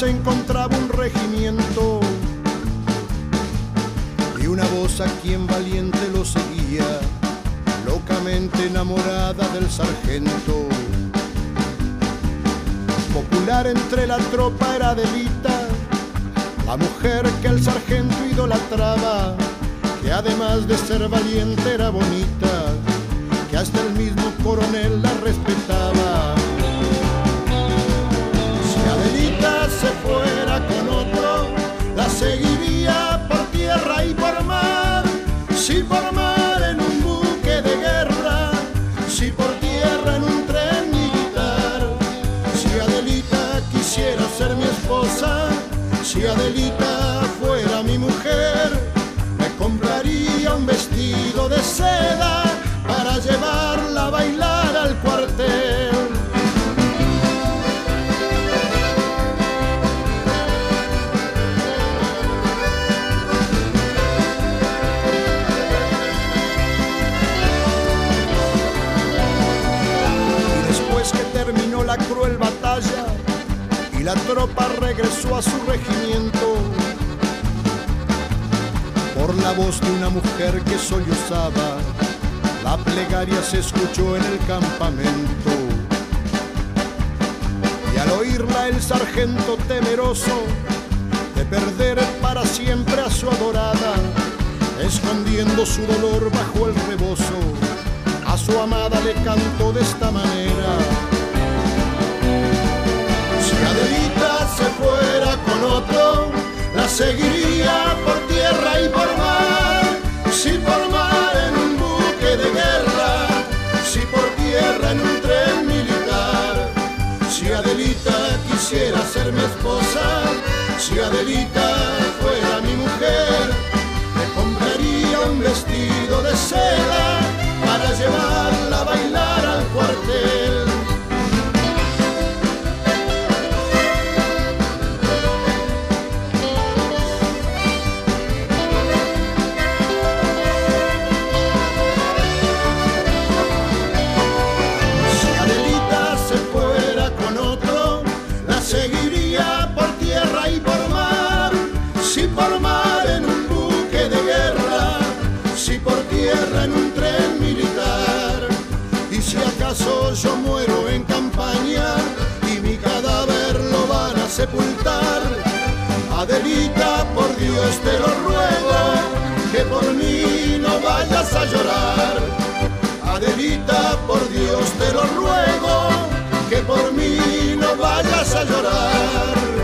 Se encontraba un regimiento y una voz a quien valiente lo seguía, locamente enamorada del sargento. Popular entre la tropa era Delita, la mujer que el sargento idolatraba, que además de ser valiente era bonita, que hasta el mismo coronel la respetaba. Se fuera con otro, la seguiría por tierra y por mar. Si por mar en un buque de guerra, si por tierra en un tren militar. Si Adelita quisiera ser mi esposa, si Adelita fuera mi mujer, me compraría un vestido de seda para llevarla a bailar al cuartel. Y la tropa regresó a su regimiento, por la voz de una mujer que sollozaba, la plegaria se escuchó en el campamento. Y al oírla el sargento temeroso de perder para siempre a su adorada, escondiendo su dolor bajo el rebozo, a su amada le cantó de esta manera. Se fuera con otro, la seguiría por tierra y por mar. Si por mar en un buque de guerra, si por tierra en un tren militar. Si Adelita quisiera ser mi esposa, si Adelita fuera mi mujer, me compraría un vestido de seda para llevarla a bailar al cuartel. Yo muero en campaña y mi cadáver lo van a sepultar, Adelita, por Dios te lo ruego, que por mí no vayas a llorar. Adelita, por Dios te lo ruego, que por mí no vayas a llorar.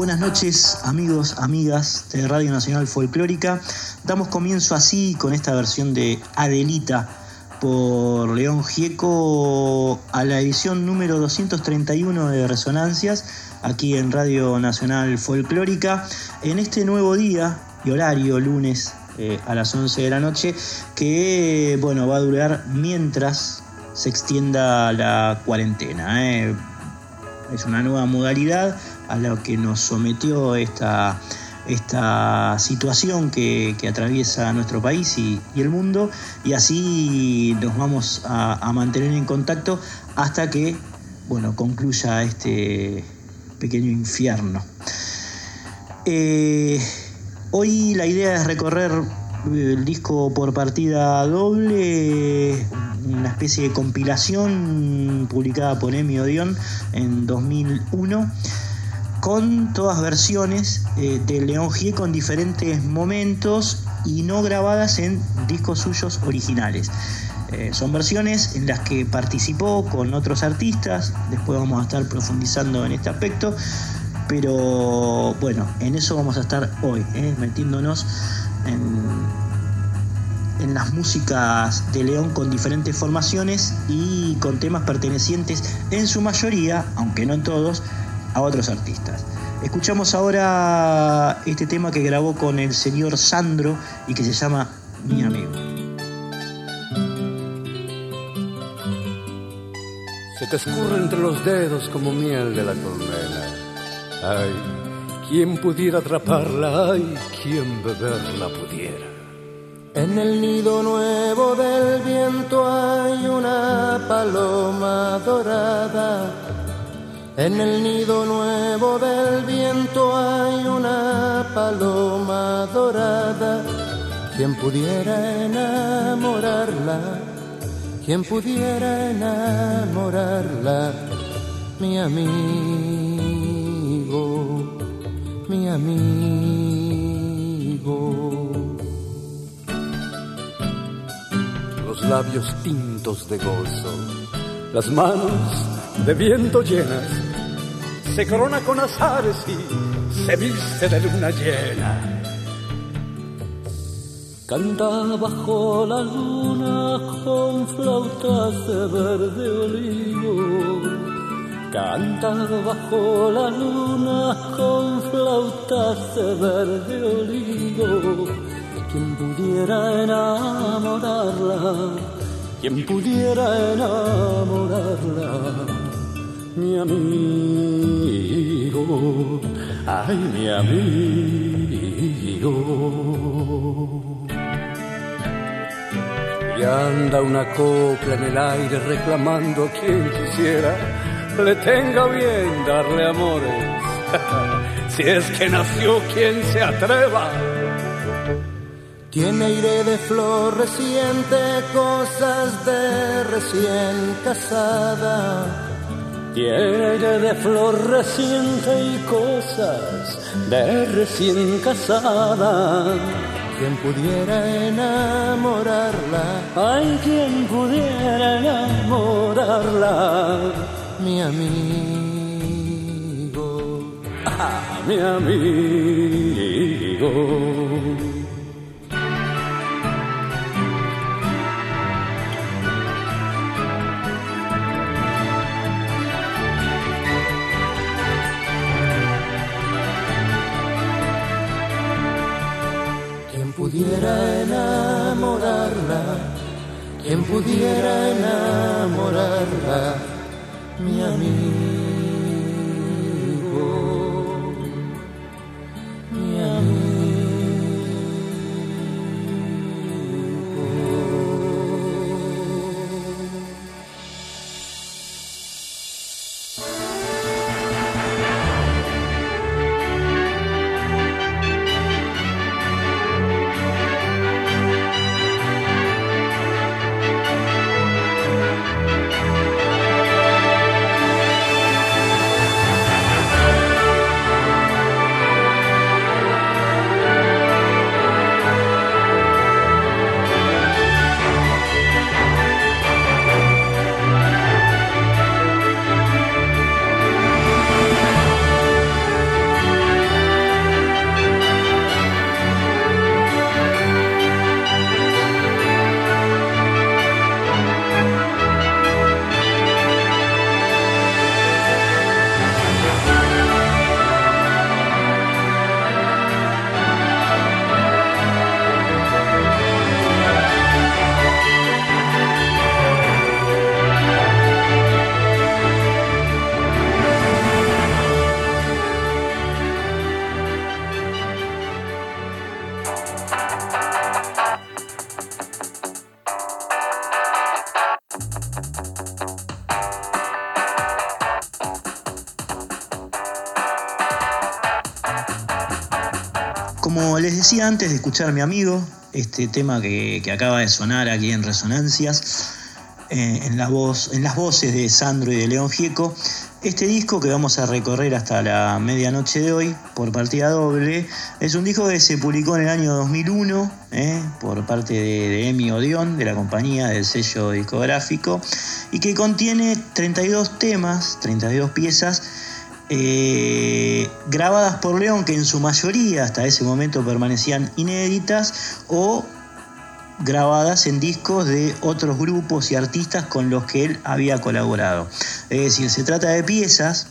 Buenas noches amigos, amigas de Radio Nacional Folclórica. Damos comienzo así con esta versión de Adelita por León Gieco a la edición número 231 de Resonancias aquí en Radio Nacional Folclórica en este nuevo día y horario lunes eh, a las 11 de la noche que bueno va a durar mientras se extienda la cuarentena. eh. Es una nueva modalidad a la que nos sometió esta, esta situación que, atraviesa nuestro país y, el mundo y así nos vamos a, mantener en contacto hasta que bueno, concluya este pequeño infierno. eh, hoy la idea es recorrer el disco por partida doble, una especie de compilación publicada por Emi Odeon en 2001 con todas versiones eh, de León Gieco en diferentes momentos y no grabadas en discos suyos originales. Eh, son versiones en las que participó con otros artistas, después vamos a estar profundizando en este aspecto, pero bueno, en eso vamos a estar hoy, eh, metiéndonos en, en las músicas de León con diferentes formaciones y con temas pertenecientes en su mayoría, aunque no en todos, a otros artistas. Escuchamos ahora este tema que grabó con el señor Sandro y que se llama Mi amigo. Se te escurre entre los dedos como miel de la colmena. Ay, quien pudiera atraparla, ay, quien beberla pudiera. En el nido nuevo del viento hay una paloma dorada en el nido nuevo del viento hay una paloma dorada. Quien pudiera enamorarla, quien pudiera enamorarla, mi amigo, mi amigo. Los labios tintos de gozo, las manos de viento llenas se corona con azares y se viste de luna llena. Canta bajo la luna con flautas de verde olivo. Canta bajo la luna con flautas de verde olivo. Quien pudiera enamorarla, quien pudiera enamorarla mi amigo, ay mi amigo. Y anda una copla en el aire reclamando a quien quisiera le tenga bien darle amores. si es que nació quien se atreva. Tiene aire de flor reciente, cosas de recién casada tiene de flor reciente y cosas de recién casada. Quien pudiera enamorarla, hay quien pudiera enamorarla, mi amigo, ah, mi amigo. Como les decía antes de escuchar a mi amigo, este tema que, acaba de sonar aquí en Resonancias, eh, en, las voces de Sandro y de León Gieco, este disco que vamos a recorrer hasta la medianoche de hoy por partida doble es un disco que se publicó en el año 2001 eh, por parte de, Emi Odeon, de la compañía del sello discográfico, y que contiene 32 temas, 32 piezas eh, grabadas por León que en su mayoría hasta ese momento permanecían inéditas o grabadas en discos de otros grupos y artistas con los que él había colaborado. Es decir, se trata de piezas,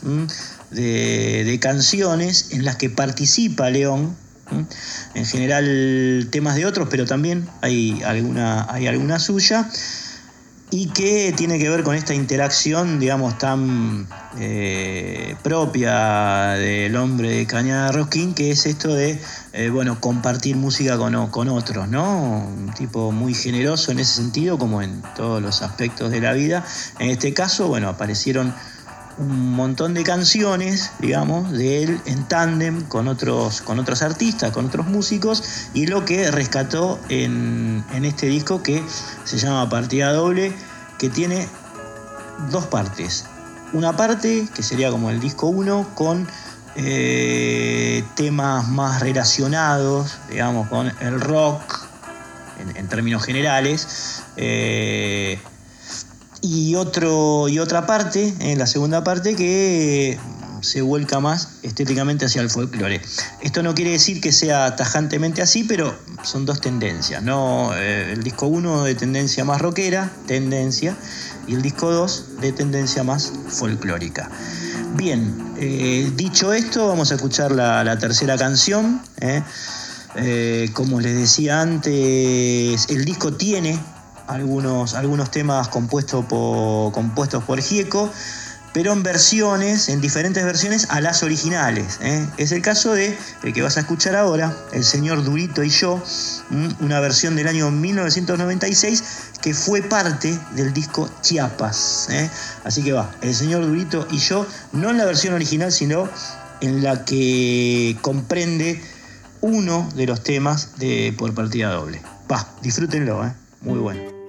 de, canciones en las que participa León, en general temas de otros, pero también hay alguna, hay alguna suya y que tiene que ver con esta interacción, digamos, tan eh, propia del hombre de Cañada Rosquín, que es esto de, eh, bueno, compartir música con, con, otros, ¿no? Un tipo muy generoso en ese sentido, como en todos los aspectos de la vida. En este caso, bueno, aparecieron un montón de canciones, digamos, de él en tándem con otros, con otros artistas, con otros músicos, y lo que rescató en, este disco que se llama Partida Doble, que tiene dos partes. Una parte, que sería como el disco 1, con eh, temas más relacionados, digamos, con el rock, en, términos generales. Eh, y, otro, y otra parte, en la segunda parte, que se vuelca más estéticamente hacia el folclore. Esto no quiere decir que sea tajantemente así, pero son dos tendencias. ¿no? Eh, el disco 1 de tendencia más rockera, tendencia, y el disco 2 de tendencia más folclórica. Bien, eh, dicho esto, vamos a escuchar la, tercera canción. ¿eh? como les decía antes, el disco tiene algunos, algunos temas compuestos por, compuestos por Gieco, pero en versiones, en diferentes versiones a las originales. ¿eh? Es el caso de el que vas a escuchar ahora, El señor Durito y yo, una versión del año 1996 que fue parte del disco Chiapas. ¿eh? Así que va, El señor Durito y yo, no en la versión original, sino en la que comprende uno de los temas de por partida doble. Va, disfrútenlo, ¿eh? muy bueno.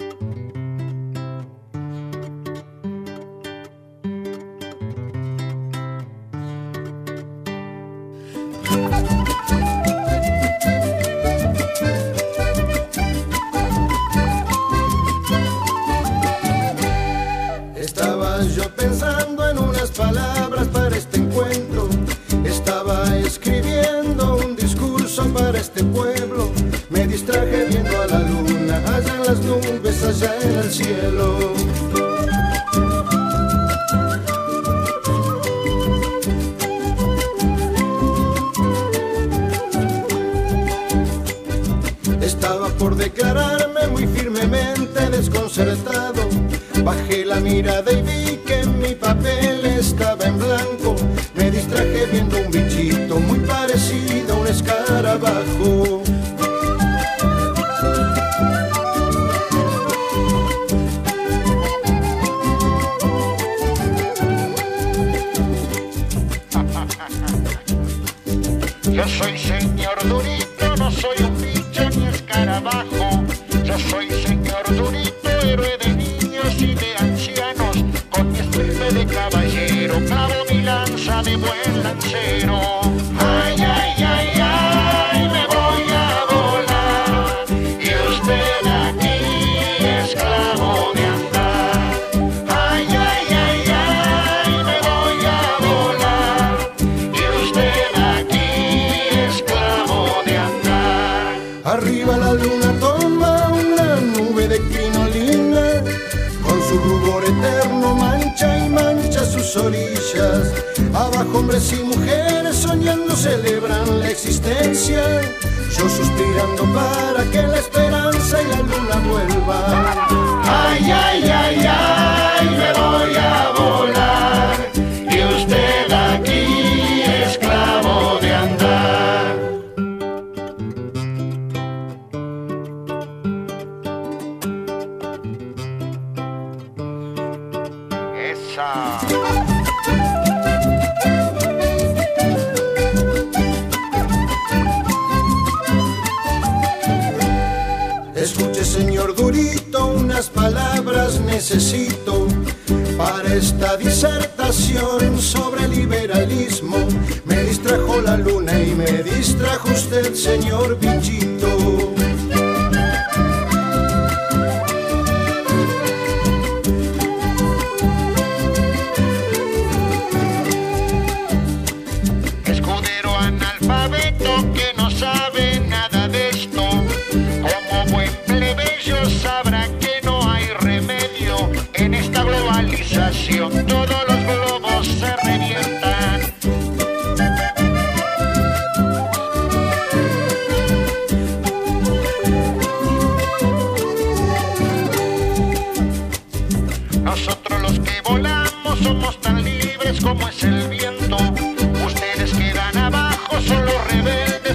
hombres y mujeres soñando celebran la existencia. Yo suspirando para que la esperanza y la luna vuelvan. Ay, ay, ay, ay.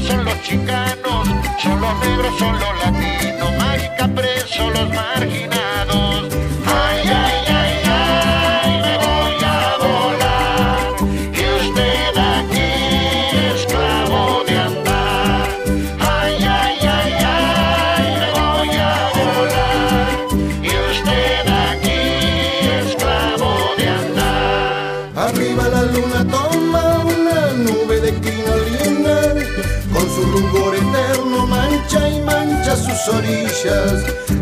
son los chicanos, son los negros, son los latinos, marica preso los marginados.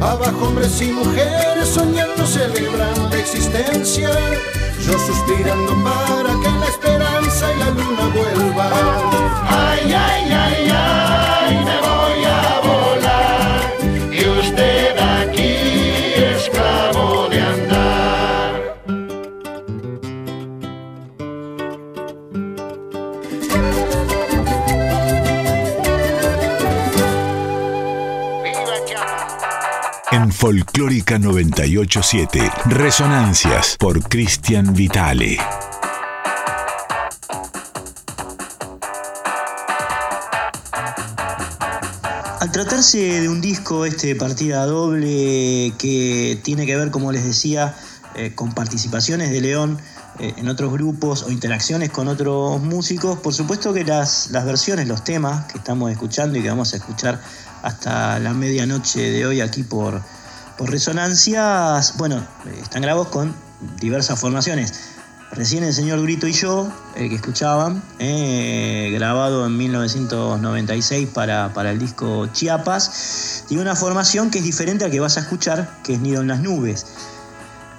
Abajo hombres y mujeres soñando celebran la existencia. Yo suspirando para que la esperanza y la luna vuelvan. Ay, ay, ay, Folclórica 987, Resonancias por Cristian Vitale. Al tratarse de un disco, este partida doble, que tiene que ver, como les decía, eh, con participaciones de León eh, en otros grupos o interacciones con otros músicos, por supuesto que las, las versiones, los temas que estamos escuchando y que vamos a escuchar hasta la medianoche de hoy aquí por, por Resonancias, bueno, están grabados con diversas formaciones. Recién el señor Grito y yo, que escuchaban, eh, grabado en 1996 para, para el disco Chiapas, tiene una formación que es diferente a que vas a escuchar, que es Nido en las Nubes.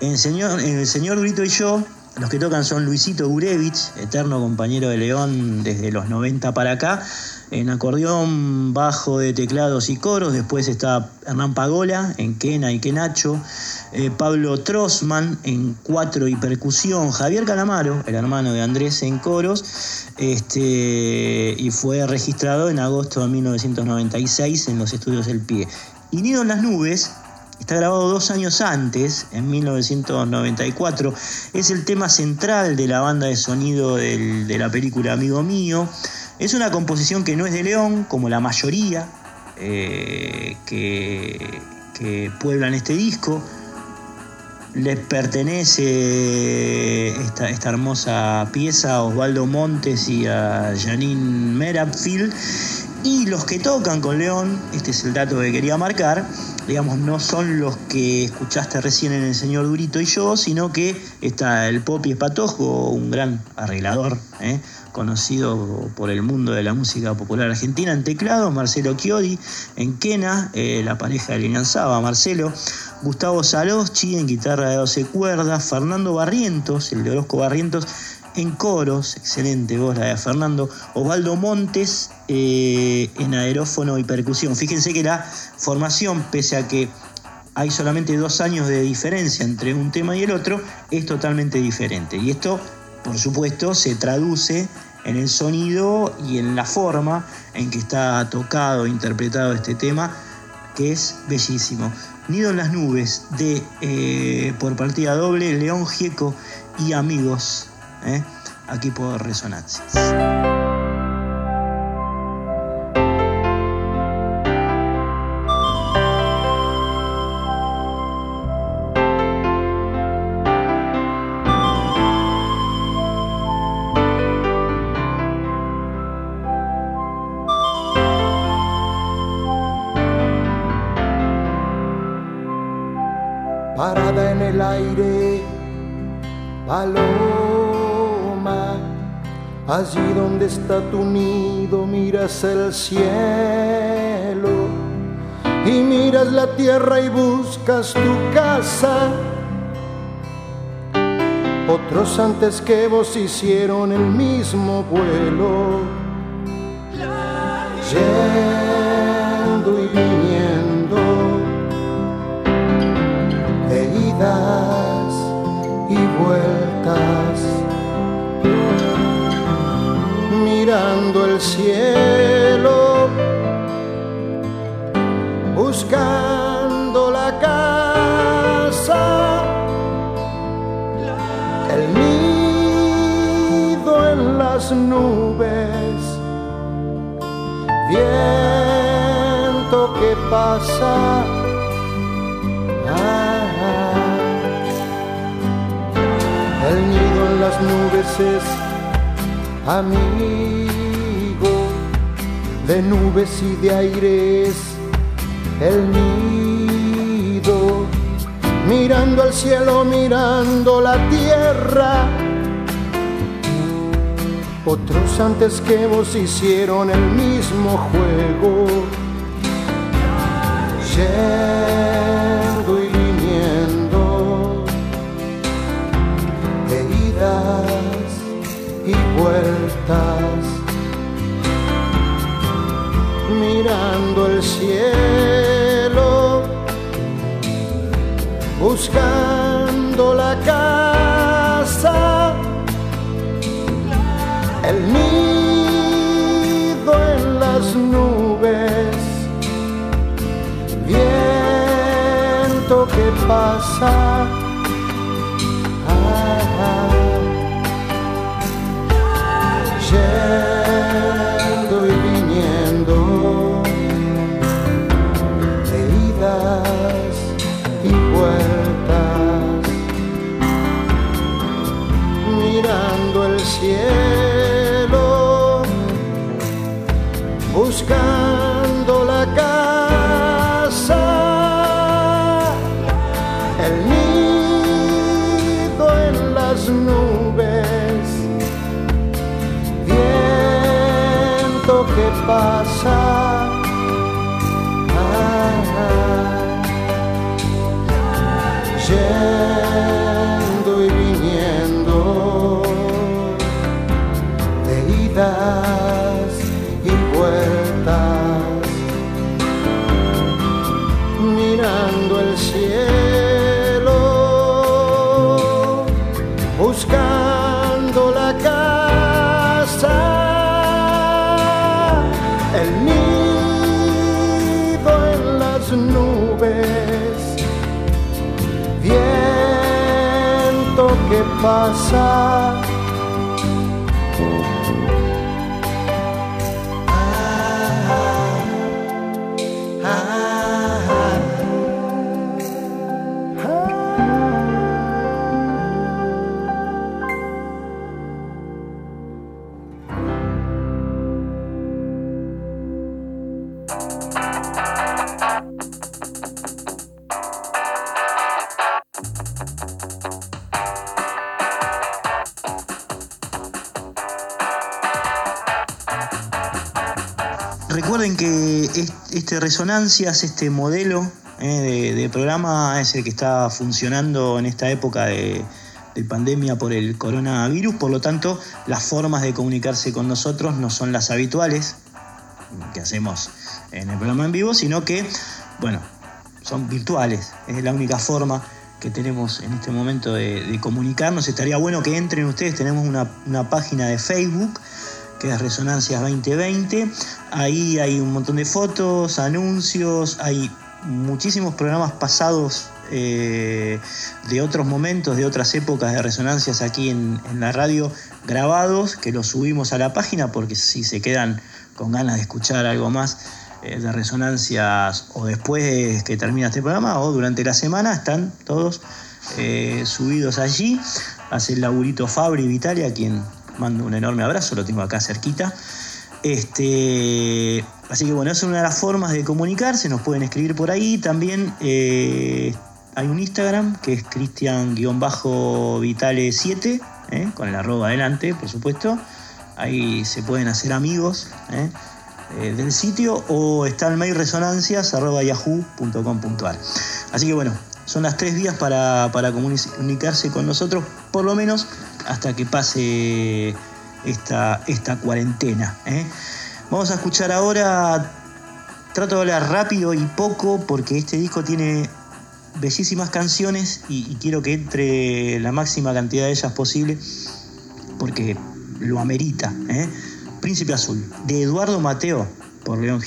El señor, el señor Grito y yo, los que tocan son Luisito Gurevich, eterno compañero de León desde los 90 para acá, en acordeón, bajo de teclados y coros. Después está Hernán Pagola en quena y quenacho. Eh, Pablo Trossman en cuatro y percusión. Javier Calamaro, el hermano de Andrés, en coros. Este, y fue registrado en agosto de 1996 en los estudios El Pie. Y Nido en las Nubes, Está grabado dos años antes, en 1994. Es el tema central de la banda de sonido de la película Amigo Mío. Es una composición que no es de León, como la mayoría eh, que, pueblan este disco. Les pertenece esta, esta hermosa pieza a Osvaldo Montes y a Janine Merapfield. Y los que tocan con León, este es el dato que quería marcar, digamos, no son los que escuchaste recién en El Señor Durito y yo, sino que está el Popi Espatojo, un gran arreglador, ¿eh? Conocido por el mundo de la música popular argentina en teclado, Marcelo Chiodi en quena, eh, la pareja de Lilian Saba, Marcelo, Gustavo Saloschi en guitarra de 12 cuerdas, Fernando Barrientos, el de Orozco Barrientos, en coros, excelente voz la de Fernando, Osvaldo Montes eh, en aerófono y percusión. Fíjense que la formación, pese a que hay solamente dos años de diferencia entre un tema y el otro, es totalmente diferente. Y esto, por supuesto, se traduce en el sonido y en la forma en que está tocado, interpretado este tema, que es bellísimo. Nido en las nubes de eh, por partida doble, León Gieco y amigos, ¿eh? aquí por Resonancias. Parada en el aire, paloma, allí donde está tu nido miras el cielo y miras la tierra y buscas tu casa. Otros antes que vos hicieron el mismo vuelo, yendo y viniendo, vueltas, mirando el cielo, buscando la casa, el nido en las nubes, viento que pasa. Nubes es amigo de nubes y de aires. El nido mirando al cielo, mirando la tierra. Otros antes que vos hicieron el mismo juego, y vueltas, mirando el cielo, buscando la casa el nido en las nubes, viento que pasa. Viento que pasa. Recuerden que es- este Resonancias, este modelo eh, de, de programa es el que está funcionando en esta época de, de pandemia por el coronavirus, por lo tanto las formas de comunicarse con nosotros no son las habituales que hacemos en el programa en vivo, sino que, bueno, son virtuales, es la única forma que tenemos en este momento de, de comunicarnos. Estaría bueno que entren ustedes, tenemos una, una página de Facebook que es Resonancias 2020. Ahí hay un montón de fotos, anuncios, hay muchísimos programas pasados eh, de otros momentos, de otras épocas de resonancias aquí en, la radio grabados, que los subimos a la página porque si se quedan con ganas de escuchar algo más eh, de resonancias o después que termina este programa o durante la semana, están todos eh, subidos allí. Hace el laburito Fabri Vitalia, quien mando un enorme abrazo, lo tengo acá cerquita. Este, así que bueno, esa es una de las formas de comunicarse, nos pueden escribir por ahí. También eh, hay un Instagram que es cristian-vitale7, ¿eh? con el arroba adelante, por supuesto. Ahí se pueden hacer amigos ¿eh? Eh, del sitio o está el mail resonancias.yahoo.com.ar. Así que bueno, son las tres vías para, para comunicarse con nosotros, por lo menos hasta que pase esta, esta cuarentena. Vamos a escuchar ahora, trato de hablar rápido y poco porque este disco tiene bellísimas canciones y, quiero que entre la máxima cantidad de ellas posible porque lo amerita. ¿eh? Príncipe Azul, de Eduardo Mateo por León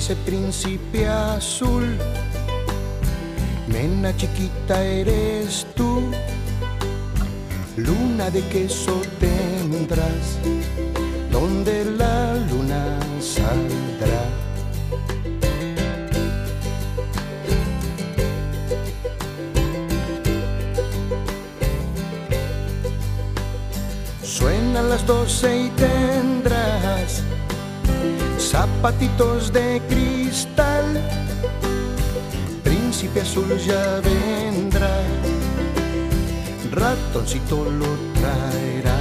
Gieco. príncipe azul. Nena chiquita eres tú, luna de queso tendrás, donde la luna saldrá. Suenan las doce y tendrás zapatitos de cristal, príncipe azul ya vendrá, ratoncito lo traerá.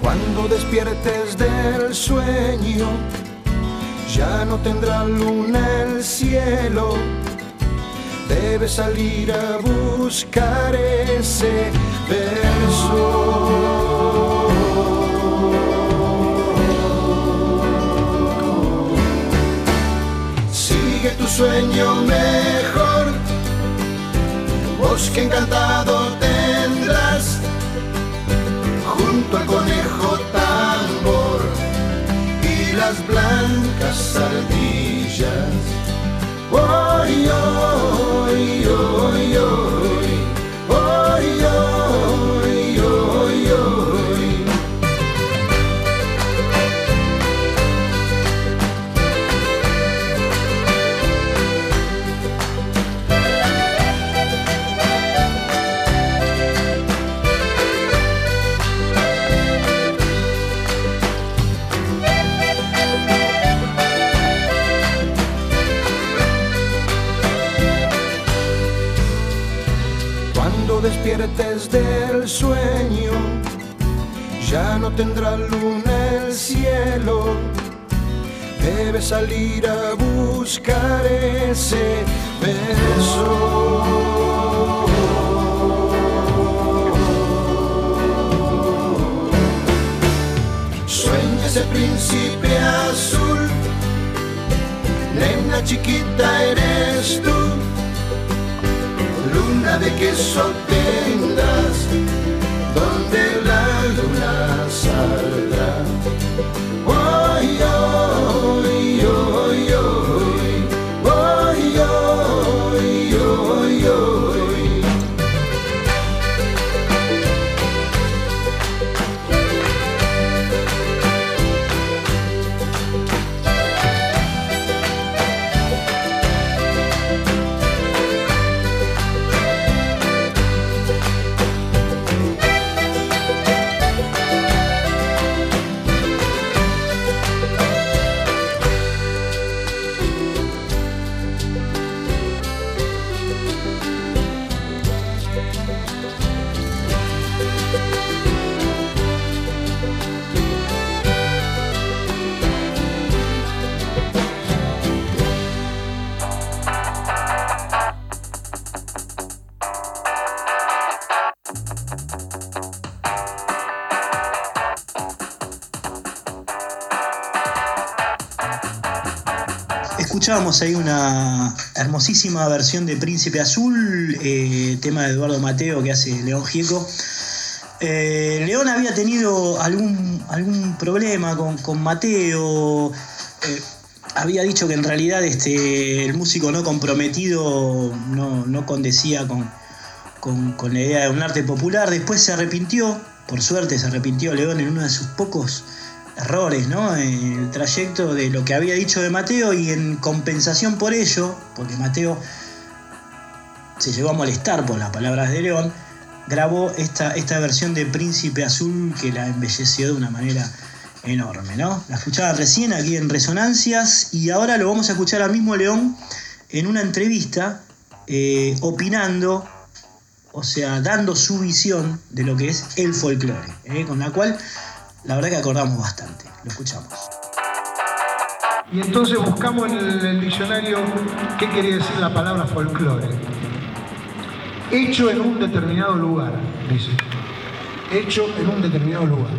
Cuando despiertes del sueño, ya no tendrá luna el cielo debes salir a buscar ese verso. Sigue tu sueño mejor, bosque encantado tendrás, junto al conejo tambor y las blancas ardillas. Oi, oi, despiertes del sueño, ya no tendrá luna el cielo. Debes salir a buscar ese beso. Sueña ese príncipe azul, nena chiquita eres tú luna de queso tendrás, donde la luna saldrá. Escuchábamos ahí una hermosísima versión de Príncipe Azul, eh, tema de Eduardo Mateo que hace León Gieco. Eh, León había tenido algún, algún problema con, Mateo. Eh, había dicho que en realidad este, el músico no comprometido no, condecía con, con, la idea de un arte popular. Después se arrepintió por suerte se arrepintió León en uno de sus pocos errores, ¿no? En el trayecto de lo que había dicho de Mateo y en compensación por ello, porque Mateo se llegó a molestar por las palabras de León, grabó esta, esta versión de Príncipe Azul que la embelleció de una manera enorme, ¿no? La escuchaba recién aquí en Resonancias y ahora lo vamos a escuchar al mismo León en una entrevista eh, opinando, o sea, dando su visión de lo que es el folclore, ¿eh? con la cual la verdad que acordamos bastante. Lo escuchamos. Y entonces buscamos en el, diccionario qué quería decir la palabra folclore. Hecho en un determinado lugar, dice. Hecho en un determinado lugar.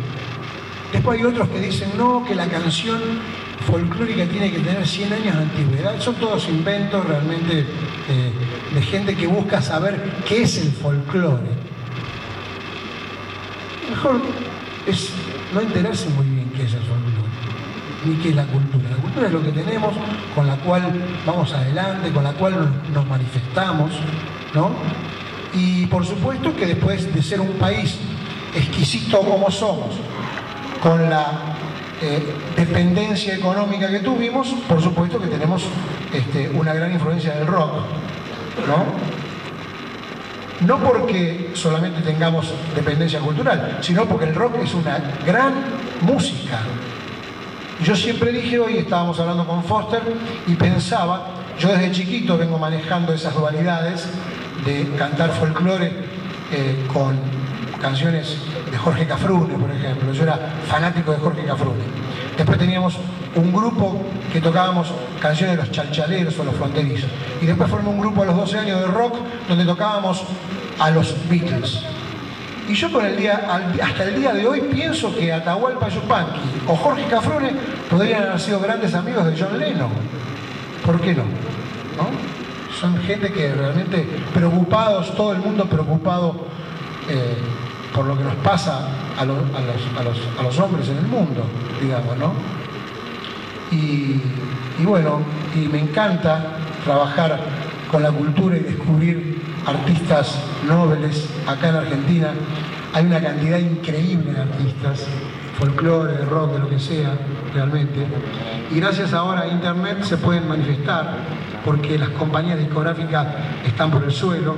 Después hay otros que dicen, no, que la canción folclórica tiene que tener 100 años de antigüedad. Son todos inventos realmente eh, de gente que busca saber qué es el folclore. Mejor es no enterarse muy bien qué es el folclore, ni qué es la cultura. La cultura es lo que tenemos, con la cual vamos adelante, con la cual nos manifestamos, ¿no? Y por supuesto que después de ser un país exquisito como somos, con la eh, dependencia económica que tuvimos, por supuesto que tenemos este, una gran influencia del rock, ¿no? No porque solamente tengamos dependencia cultural, sino porque el rock es una gran música. Yo siempre dije, hoy estábamos hablando con Foster y pensaba, yo desde chiquito vengo manejando esas dualidades de cantar folclore eh, con canciones de Jorge Cafrune, por ejemplo. Yo era fanático de Jorge Cafrune. Después teníamos un grupo que tocábamos canciones de los chalchaleros o los fronterizos. Y después formé un grupo a los 12 años de rock donde tocábamos a los Beatles. Y yo hasta el día de hoy pienso que Atahualpa Yupanqui o Jorge Cafrune podrían haber sido grandes amigos de John Lennon. ¿Por qué no? ¿No? Son gente que realmente preocupados, todo el mundo preocupado eh, por lo que nos pasa a los, hombres en el mundo, digamos, ¿no? Y, bueno, y me encanta trabajar con la cultura y descubrir artistas nobles acá en Argentina. Hay una cantidad increíble de artistas, folclore, rock, de lo que sea, realmente. Y gracias ahora a Internet se pueden manifestar, porque las compañías discográficas están por el suelo,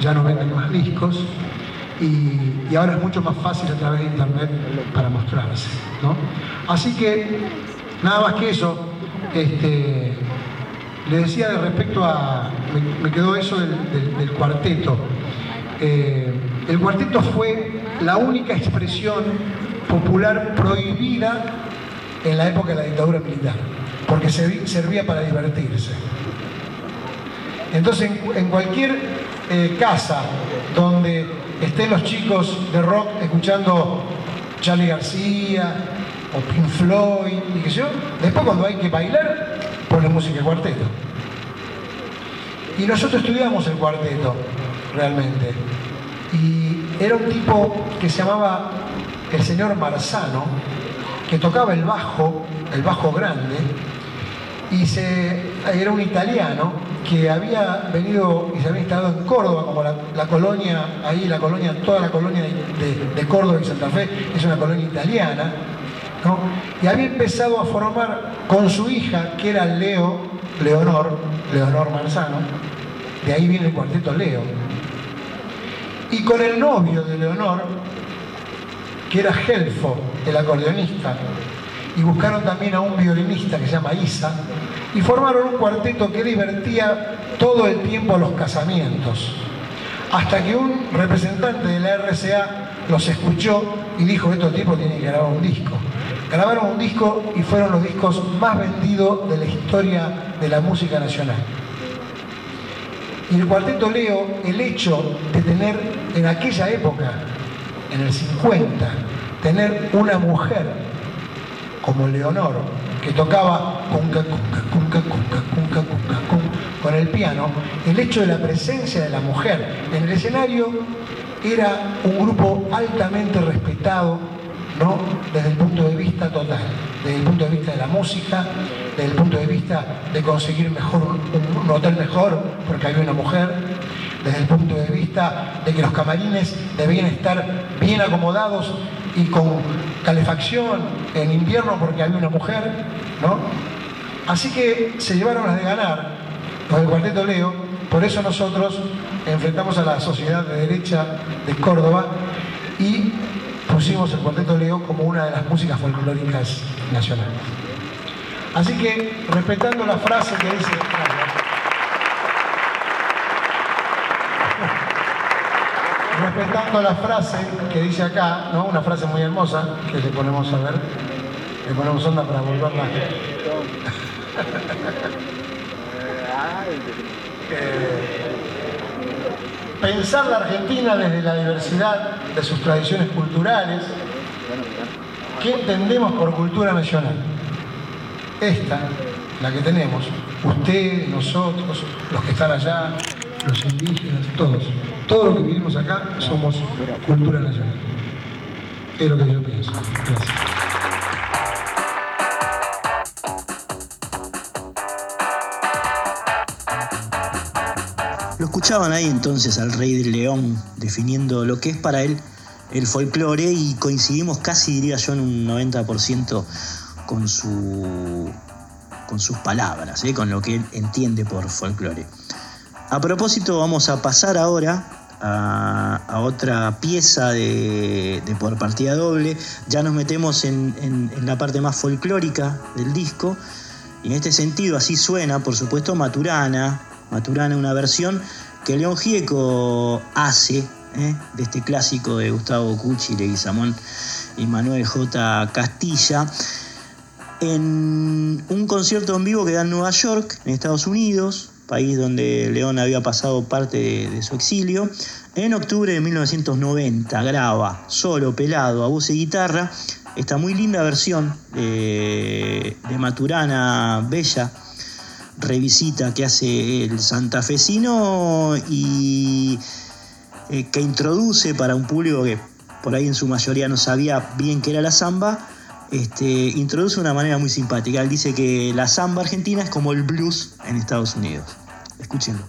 ya no venden más discos, y, ahora es mucho más fácil a través de internet para mostrarse. ¿no? Así que, nada más que eso, este, le decía de respecto a, me, quedó eso del, cuarteto. Eh, el cuarteto fue la única expresión popular prohibida en la época de la dictadura militar, porque servía para divertirse. Entonces, en, en cualquier eh, casa donde estén los chicos de rock escuchando Charlie García o Pink Floyd y qué yo, después cuando hay que bailar, pone música de cuarteto. Y nosotros estudiamos el cuarteto, realmente. Y era un tipo que se llamaba el señor Marzano, que tocaba el bajo, el bajo grande, y era un italiano que había venido y se había instalado en Córdoba, como la, colonia, ahí la colonia, toda la colonia de, Córdoba y Santa Fe es una colonia italiana, ¿no? y había empezado a formar con su hija, que era Leo, Leonor, Leonor Marzano, de ahí viene el cuarteto Leo, y con el novio de Leonor, que era Gelfo, el acordeonista, y buscaron también a un violinista que se llama Isa, y formaron un cuarteto que divertía todo el tiempo los casamientos. Hasta que un representante de la RCA los escuchó y dijo, estos tipos tienen que grabar un disco. Grabaron un disco y fueron los discos más vendidos de la historia de la música nacional. Y el cuarteto Leo, el hecho de tener en aquella época, en el 50, tener una mujer como Leonor, que tocaba con el piano, el hecho de la presencia de la mujer en el escenario era un grupo altamente respetado, ¿no? desde el punto de vista total, desde el punto de vista de la música, desde el punto de vista de conseguir mejor, un hotel mejor, porque había una mujer, desde el punto de vista de que los camarines debían estar bien acomodados y con calefacción en invierno porque había una mujer, ¿no? Así que se llevaron las de ganar, los del Cuarteto Leo, por eso nosotros enfrentamos a la Sociedad de Derecha de Córdoba y pusimos el Cuarteto Leo como una de las músicas folclóricas nacionales. Así que, respetando la frase que dice... Respetando la frase que dice acá, ¿no? una frase muy hermosa, que le ponemos a ver, le ponemos onda para volverla. Eh, pensar la Argentina desde la diversidad de sus tradiciones culturales, ¿qué entendemos por cultura nacional? Esta, la que tenemos, usted, nosotros, los que están allá, los indígenas, todos, todos los que vivimos acá somos cultura nacional. Es lo que yo pienso. Gracias. Lo escuchaban ahí entonces al rey del león definiendo lo que es para él el folclore y coincidimos casi diría yo en un 90% con, su, con sus palabras, ¿eh? con lo que él entiende por folclore. A propósito vamos a pasar ahora a, otra pieza de, por partida doble, ya nos metemos en, la parte más folclórica del disco y en este sentido así suena por supuesto Maturana, Maturana, una versión que León Gieco hace ¿eh? de este clásico de Gustavo Cucci, Leguizamón y Manuel J. Castilla, en un concierto en vivo que da en Nueva York, en Estados Unidos, país donde León había pasado parte de, su exilio. En octubre de 1990 graba solo, pelado, a voz y guitarra, esta muy linda versión de Maturana Bella revisita que hace el santafesino y eh, que introduce para un público que por ahí en su mayoría no sabía bien qué era la samba, este, introduce de una manera muy simpática. Él dice que la samba argentina es como el blues en Estados Unidos. Escúchenlo.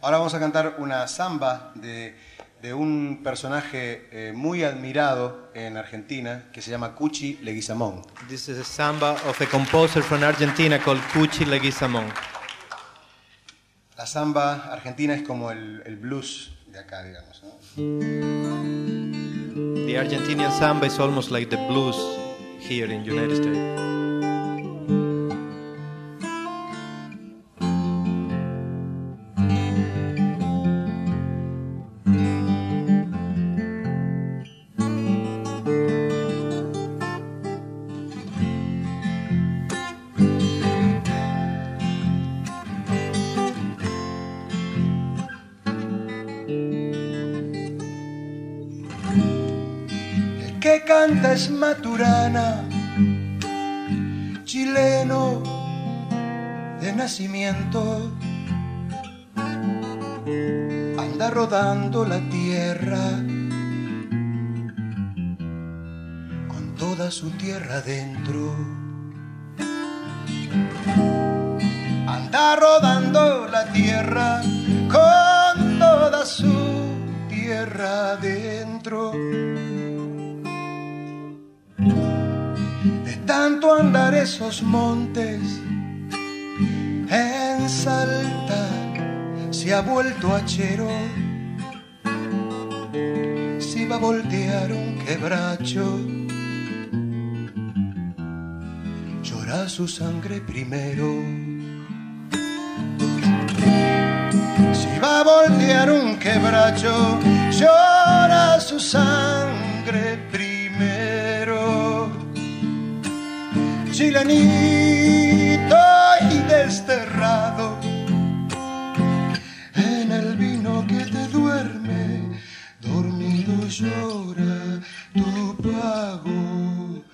Ahora vamos a cantar una samba de de un personaje eh, muy admirado en Argentina que se llama Cuchi Leguizamón. This is a samba of a composer from Argentina called Cuchi Leguizamón. La samba argentina es como el, el blues de acá, digamos. ¿no? The Argentinian samba is almost like the blues here in United States. Es Maturana, chileno de nacimiento, anda rodando la tierra con toda su tierra dentro. Anda rodando la tierra con toda su tierra dentro andar esos montes. En Salta se ha vuelto hachero si va a voltear un quebracho llora su sangre primero. Si va a voltear un quebracho llora su sangre chilenito y desterrado en el vino que te duerme, dormido llora tu pago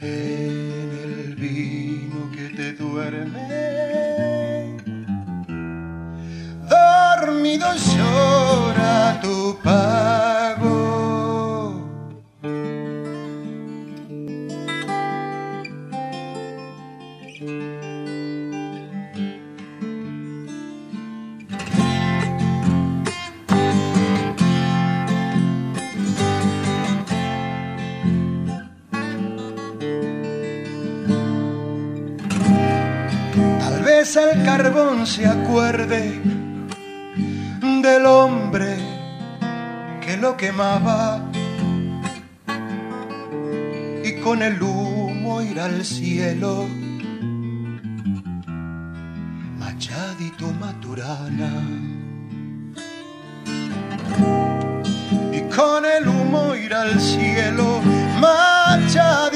en el vino que te duerme, dormido llora tu pago. Vez el carbón se acuerde del hombre que lo quemaba y con el humo ir al cielo. Machadito Maturana. Y con el humo ir al cielo, Machadito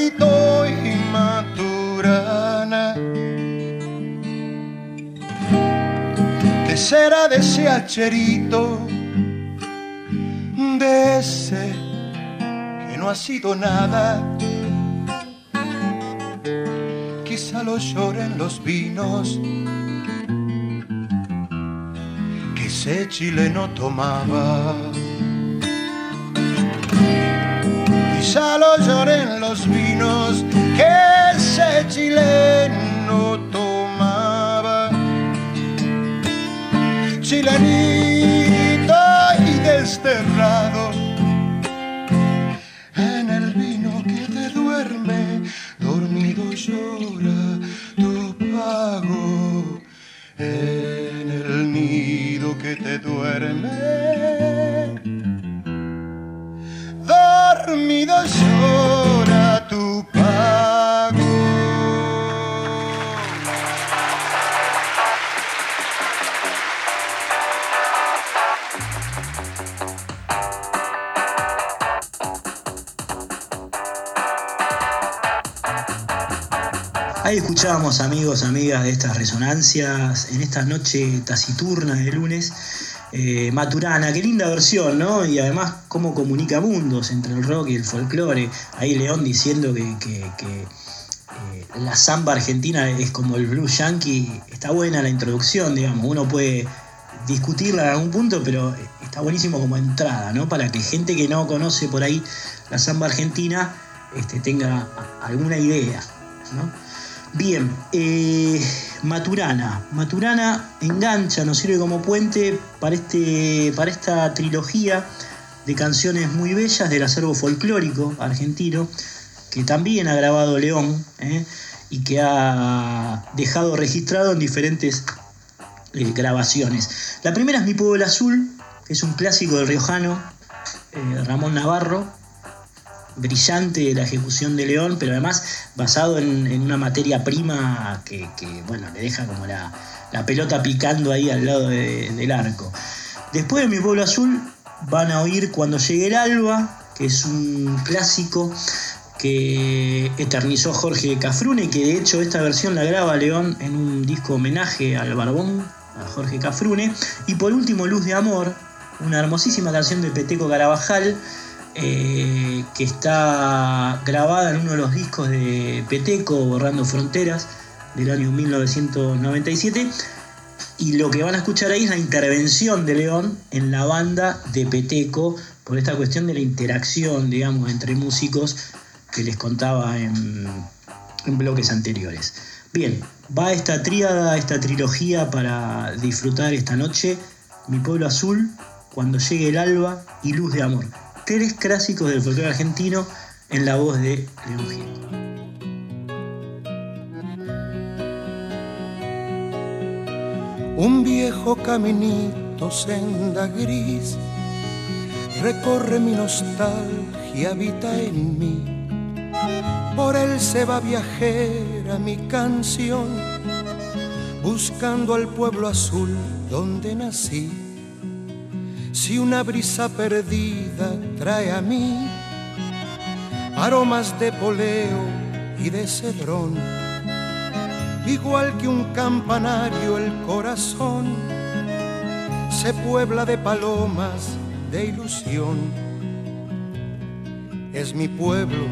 ¿Qué será de ese hacherito? De ese que no ha sido nada. Quizá lo lloren los vinos que ese chileno tomaba. Quizá lo lloren los vinos que ese chileno tomaba. Chilenito y desterrado en el vino que te duerme, dormido llora tu pago. En el nido que te duerme, dormido llora tu pago. Escuchábamos amigos, amigas de estas resonancias en esta noche taciturna de lunes. eh, Maturana, qué linda versión, ¿no? Y además cómo comunica mundos entre el rock y el folclore. Ahí León diciendo que, eh, la samba argentina es como el blues yankee. Está buena la introducción, digamos. Uno puede discutirla en algún punto, pero está buenísimo como entrada, ¿no? Para que gente que no conoce por ahí la samba argentina este, tenga alguna idea, ¿no? Bien, eh, Maturana. Maturana engancha, nos sirve como puente para, este, para esta trilogía de canciones muy bellas del acervo folclórico argentino, que también ha grabado León ¿eh? y que ha dejado registrado en diferentes eh, grabaciones. La primera es Mi Pueblo Azul, que es un clásico del riojano eh, Ramón Navarro, brillante la ejecución de León, pero además basado en, una materia prima que, bueno, le deja como la, la pelota picando ahí al lado de- del arco. Después de Mi Pueblo Azul van a oír Cuando llegue el alba, que es un clásico que eternizó Jorge Cafrune, que de hecho esta versión la graba León en un disco homenaje al Barbón, a Jorge Cafrune. Y por último, Luz de Amor, una hermosísima canción de Peteco Carabajal, eh, que está grabada en uno de los discos de Peteco, Borrando Fronteras, del año 1997. Y lo que van a escuchar ahí es la intervención de León en la banda de Peteco, por esta cuestión de la interacción, digamos, entre músicos que les contaba en, en bloques anteriores. Bien, va esta tríada, esta trilogía para disfrutar esta noche. Mi pueblo azul, cuando llegue el alba y luz de amor. Tres clásicos del folclore argentino en la voz de León Gieco. Un viejo caminito, senda gris, recorre mi nostalgia, habita en mí. Por él se va viajera mi canción, buscando al pueblo azul donde nací. Si una brisa perdida trae a mí aromas de poleo y de cedrón, igual que un campanario el corazón se puebla de palomas de ilusión. Es mi pueblo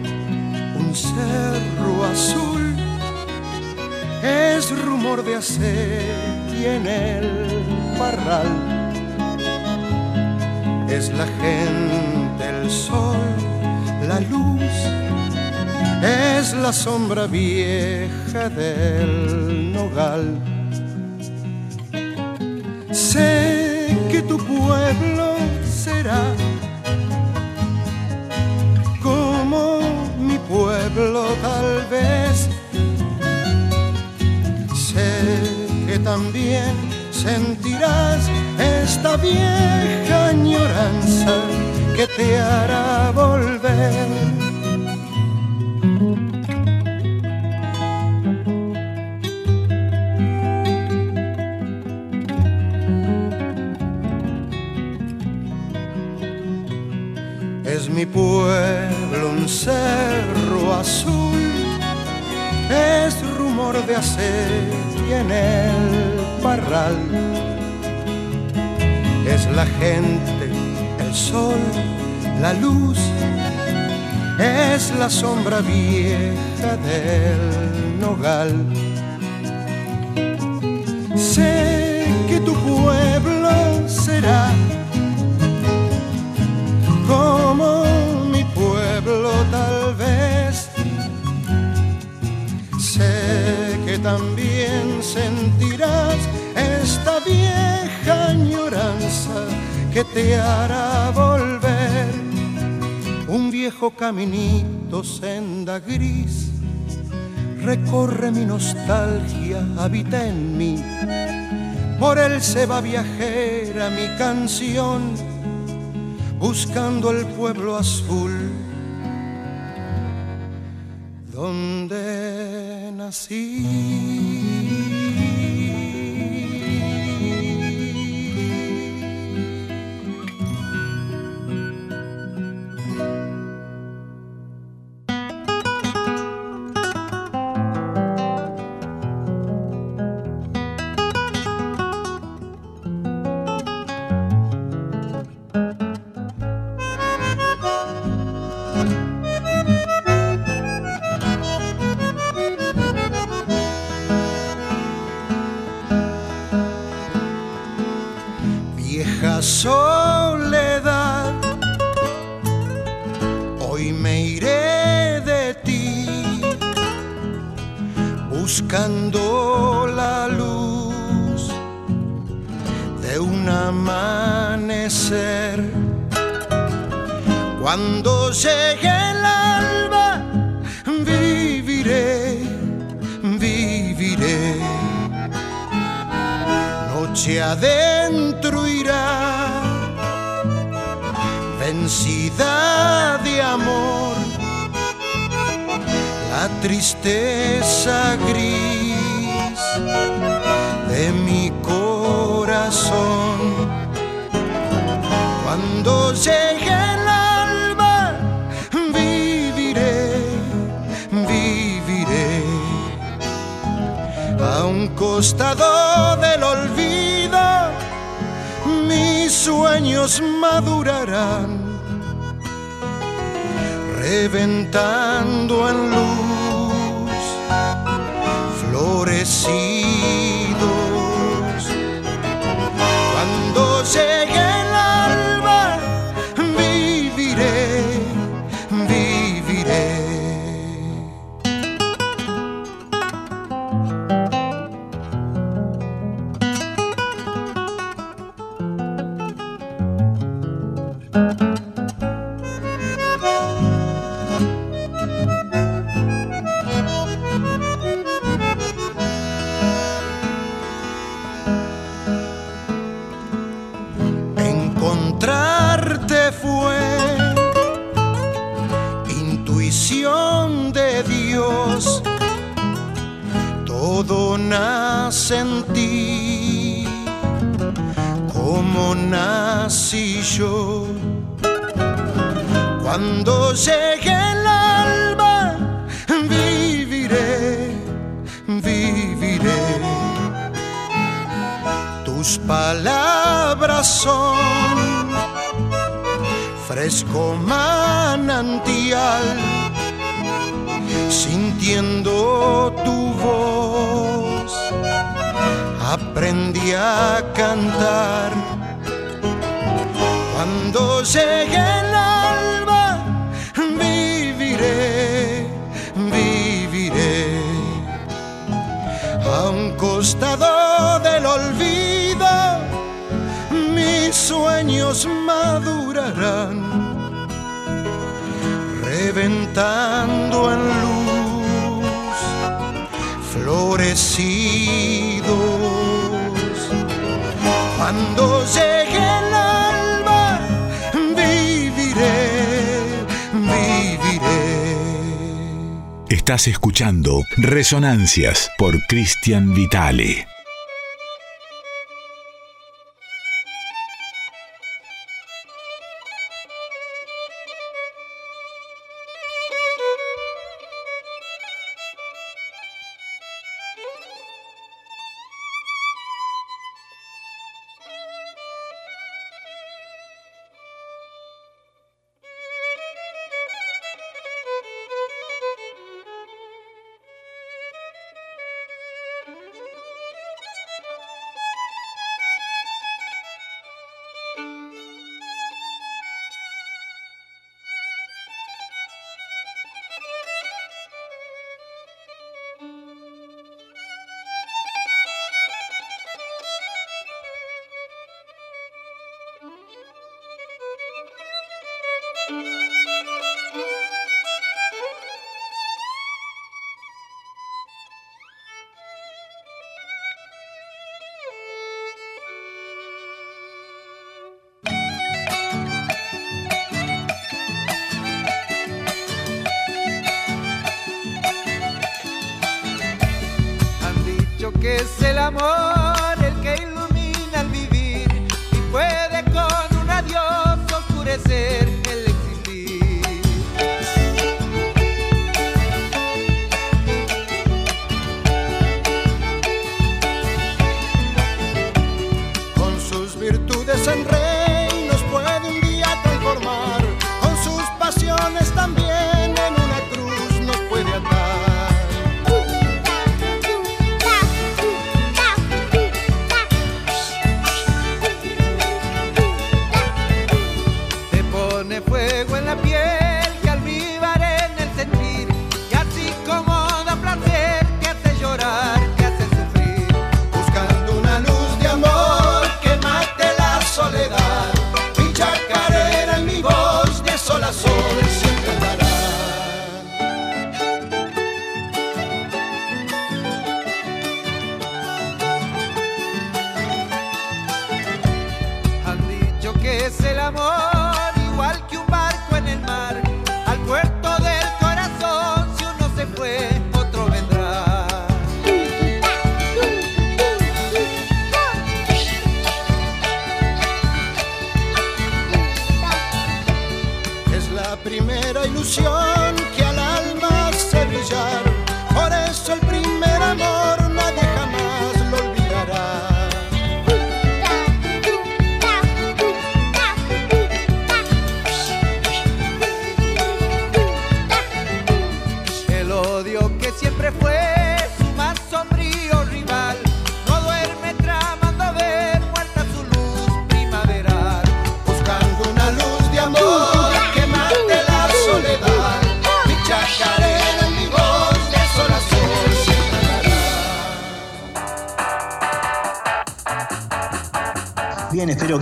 un cerro azul, es rumor de aceite en el parral. Es la gente, el sol, la luz, es la sombra vieja del nogal. Sé que tu pueblo será como mi pueblo tal vez. Sé que también sentirás esta vieja añoranza que te hará volver. Es mi pueblo un cerro azul, es rumor de hacer y en el Es la gente, el sol, la luz, es la sombra vieja del nogal. Sé que tu pueblo será como mi pueblo tal vez. Sé que también sentirás que te hará volver. Un viejo caminito, senda gris, recorre mi nostalgia, habita en mí. Por él se va viajera mi canción buscando el pueblo azul donde nací. Costado del olvido, mis sueños madurarán, reventando en luz, florecidos. Cuando llegue Cuando llegue el alba, viviré, viviré tus palabras son fresco manantial, sintiendo tu voz, aprendí a cantar. Cuando llegue el alba, viviré, viviré a un costado del olvido, mis sueños madurarán, reventando en luz, florecidos. Estás escuchando Resonancias por Cristian Vitale.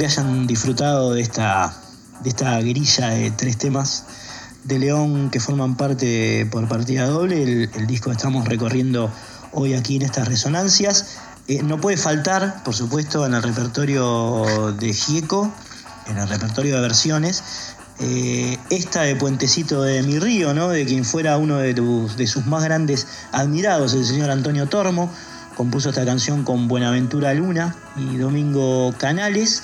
Que hayan disfrutado de esta, de esta grilla de tres temas de León que forman parte por partida doble. El, disco que estamos recorriendo hoy aquí en estas resonancias. Eh, no puede faltar, por supuesto, en el repertorio de Gieco, en el repertorio de versiones, eh, esta de Puentecito de mi río, ¿no? de quien fuera uno de, de sus más grandes admirados, el señor Antonio Tormo. Compuso esta canción con Buenaventura Luna y Domingo Canales.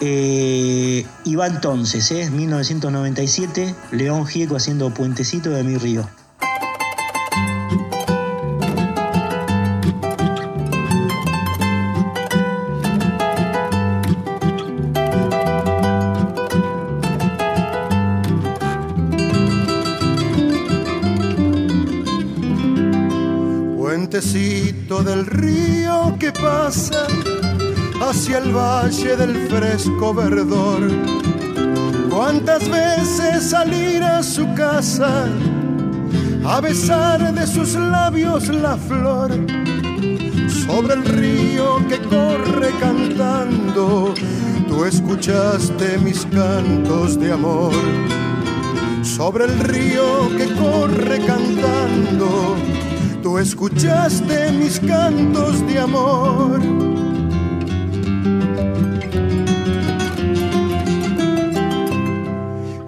Eh, y va entonces, ¿eh? 1997, León Gieco haciendo Puentecito de mi río. Del río que pasa hacia el valle del fresco verdor. Cuántas veces salir a su casa a besar de sus labios la flor sobre el río que corre cantando. Tú escuchaste mis cantos de amor sobre el río que corre cantando. Tú escuchaste mis cantos de amor.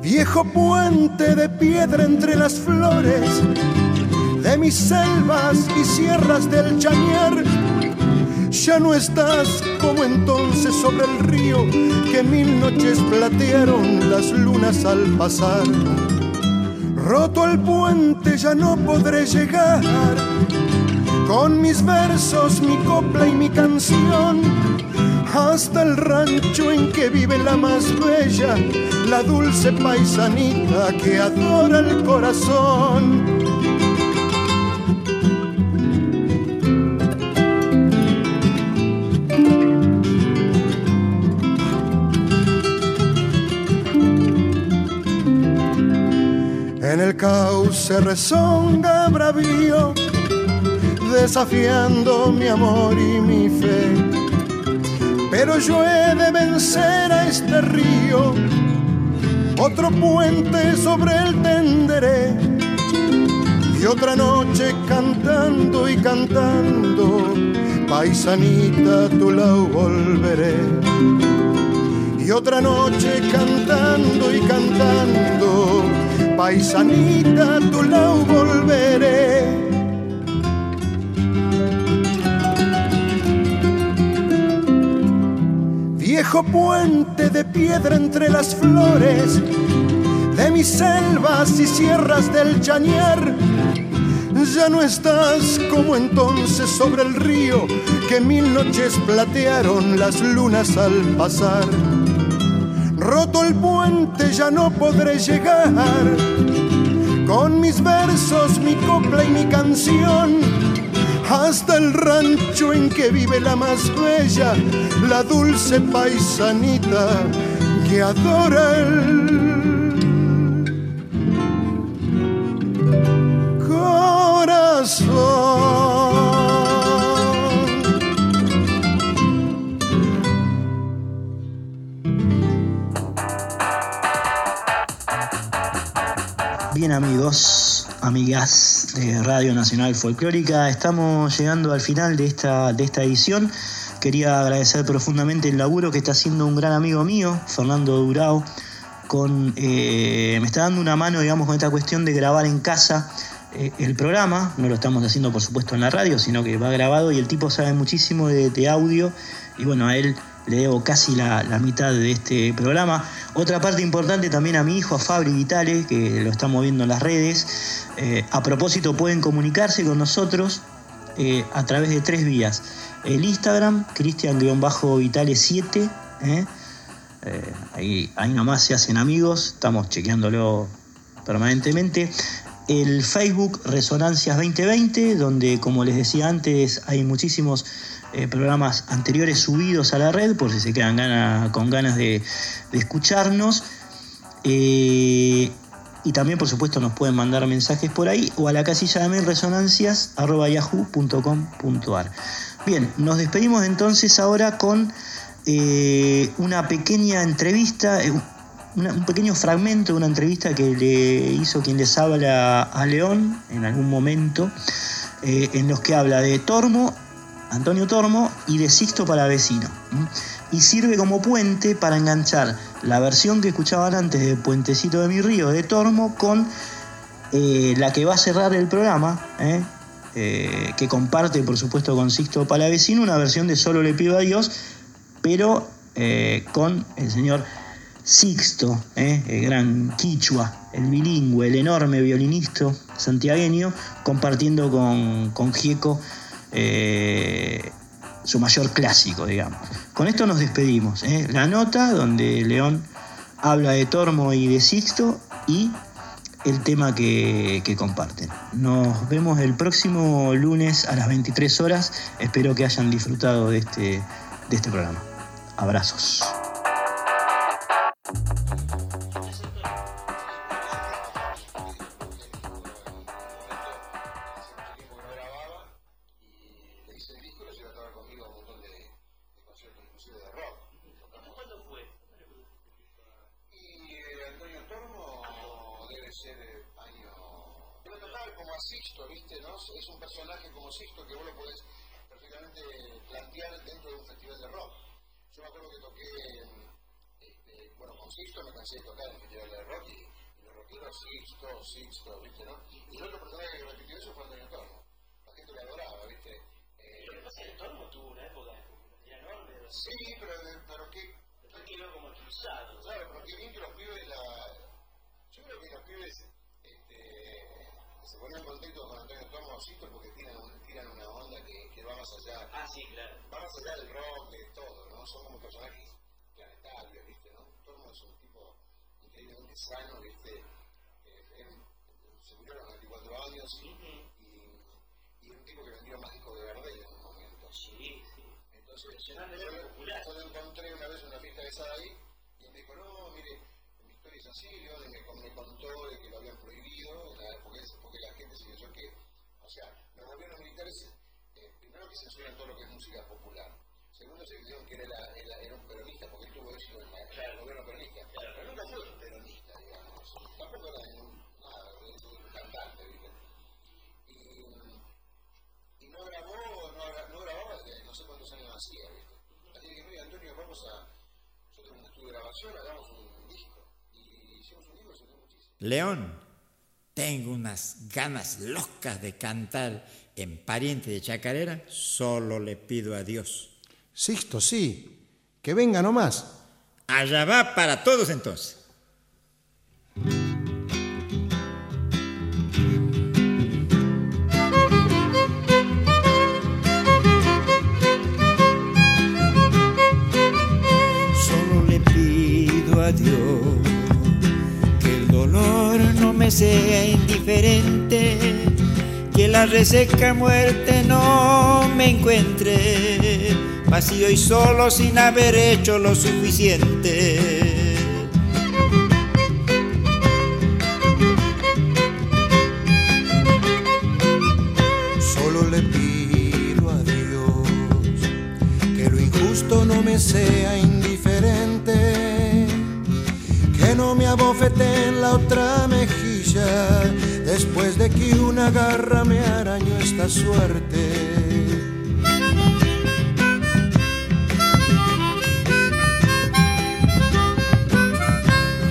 Viejo puente de piedra entre las flores de mis selvas y sierras del chañar. Ya no estás como entonces sobre el río que mil noches platearon las lunas al pasar Roto el puente ya no podré llegar con mis versos, mi copla y mi canción hasta el rancho en que vive la más bella, la dulce paisanita que adora el corazón. Cauce rezonga bravío, desafiando mi amor y mi fe pero yo he de vencer a este río, otro puente sobre el tenderé, y otra noche cantando y cantando, paisanita tu la volveré. Y otra noche cantando y cantando, paisanita tu la volveré. viejo puente de piedra entre las flores de mis selvas y sierras del Chañar. Ya no estás como entonces sobre el río que mil noches platearon las lunas al pasar. Roto el puente ya no podré llegar. Con mis versos, mi copla y mi canción hasta el rancho en que vive la más bella, la dulce paisanita que adora el Amigos, amigas de Radio Nacional Folclórica, estamos llegando al final de esta, de esta edición. Quería agradecer profundamente el laburo que está haciendo un gran amigo mío, Fernando Durao, con, eh, me está dando una mano, digamos, con esta cuestión de grabar en casa eh, el programa. No lo estamos haciendo, por supuesto, en la radio, sino que va grabado y el tipo sabe muchísimo de, de audio. Y bueno, a él le debo casi la, la, mitad de este programa. Otra parte importante también a mi hijo, a Fabri Vitale, que lo estamos viendo en las redes. Eh, a propósito, pueden comunicarse con nosotros eh, a través de tres vías. El Instagram, Cristian-Vitale7. ¿eh? ahí, ahí nomás se hacen amigos, estamos chequeándolo permanentemente. El Facebook Resonancias 2020, donde como les decía antes hay muchísimos eh, programas anteriores subidos a la red, por si se quedan gana, con ganas de, escucharnos. Eh, y también, por supuesto, nos pueden mandar mensajes por ahí o a la casilla de mail resonancias.yahoo.com.ar. Bien, nos despedimos entonces ahora con eh, una pequeña entrevista, un pequeño fragmento de una entrevista que le hizo quien les habla a León en algún momento, en los que habla de Tormo Antonio Tormo y de Sixto Palavecino. Y sirve como puente para enganchar la versión que escuchaban antes de Puentecito de mi río de Tormo con eh, la que va a cerrar el programa, ¿eh? Eh, que comparte por supuesto con Sixto Palavecino, una versión de Solo le pido a Dios, pero con el señor Sixto, el gran quichua, el bilingüe, el enorme violinista santiagueño, compartiendo con, con Gieco eh, su mayor clásico, digamos. Con esto nos despedimos. ¿eh? La nota donde León habla de Tormo y de Sixto y el tema que, que, comparten. Nos vemos el próximo lunes a las 23 horas. Espero que hayan disfrutado de este, de este programa. Abrazos. Sixto me cansé de tocar en el Festival de Rock y Era Sixto, Sixto, ¿viste, no? Y el otro personaje que repitió eso fue Antonio Tormo. La gente lo adoraba, ¿viste? Eh, Lo que pasa es que Tormo tuvo una época de enorme. sí, pero, pero qué, Después quedó como expulsado. claro, pero qué bien que los pibes la... Yo creo que los pibes este, se ponen contentos con Antonio Tormo Sixto porque tiran, tiran una onda que, que va más allá. Ah, sí, claro. va más allá del rock, de todo, ¿no? Son como personajes planetarios, ¿viste? ¿no? Tormo es un tipo increíblemente sano, ¿viste? Eh, él se murió a los 94 años y, y, y un tipo que vendió más discos de Gardel en un momento. Sí, sí. Entonces, yo, yo lo encontré una vez en una fiesta de Sadaí y me dijo, no, mire, es así, yo me, contó de que lo habían prohibido, porque, porque la gente se pensó que, o sea, los gobiernos militares, eh, primero que censuran todo lo que es música popular, segundo se dijeron que era, era, un peronista, porque él tuvo en, la- en el gobierno peronista, pero nunca fue un peronista, digamos, tampoco era ningún, nada, un cantante, ¿viste? Y, no grabó, no, no grababa desde no sé cuántos años hacía, ¿viste? Así que, mira, Antonio, vamos a. Nosotros en un estudio de grabación hagamos un disco. Y hicimos un disco y salió muchísimo. León, tengo unas ganas locas de cantar en Pariente de Chacarera, solo le pido a Dios. Sixto, sí. Que venga nomás. Allá va para todos entonces. Solo le pido a Dios me sea indiferente, que la reseca muerte no me encuentre vacío y solo sin haber hecho lo suficiente. Solo le pido a Dios que lo injusto no me sea indiferente, que no me abofete en la otra mejilla después de que una garra me arañó esta suerte.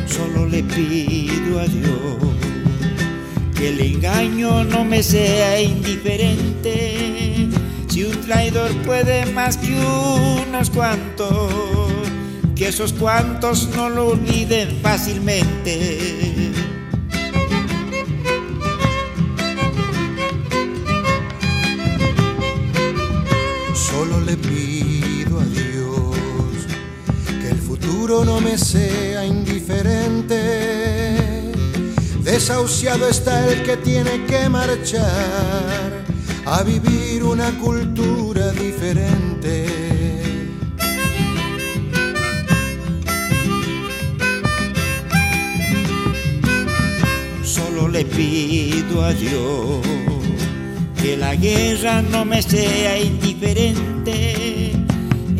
Solo le pido a Dios que el engaño no me sea indiferente. Si un traidor puede más que unos cuantos, que esos cuantos no lo olviden fácilmente. Me sea indiferente. Desahuciado está el que tiene que marchar a vivir una cultura diferente. Solo le pido a Dios que la guerra no me sea indiferente.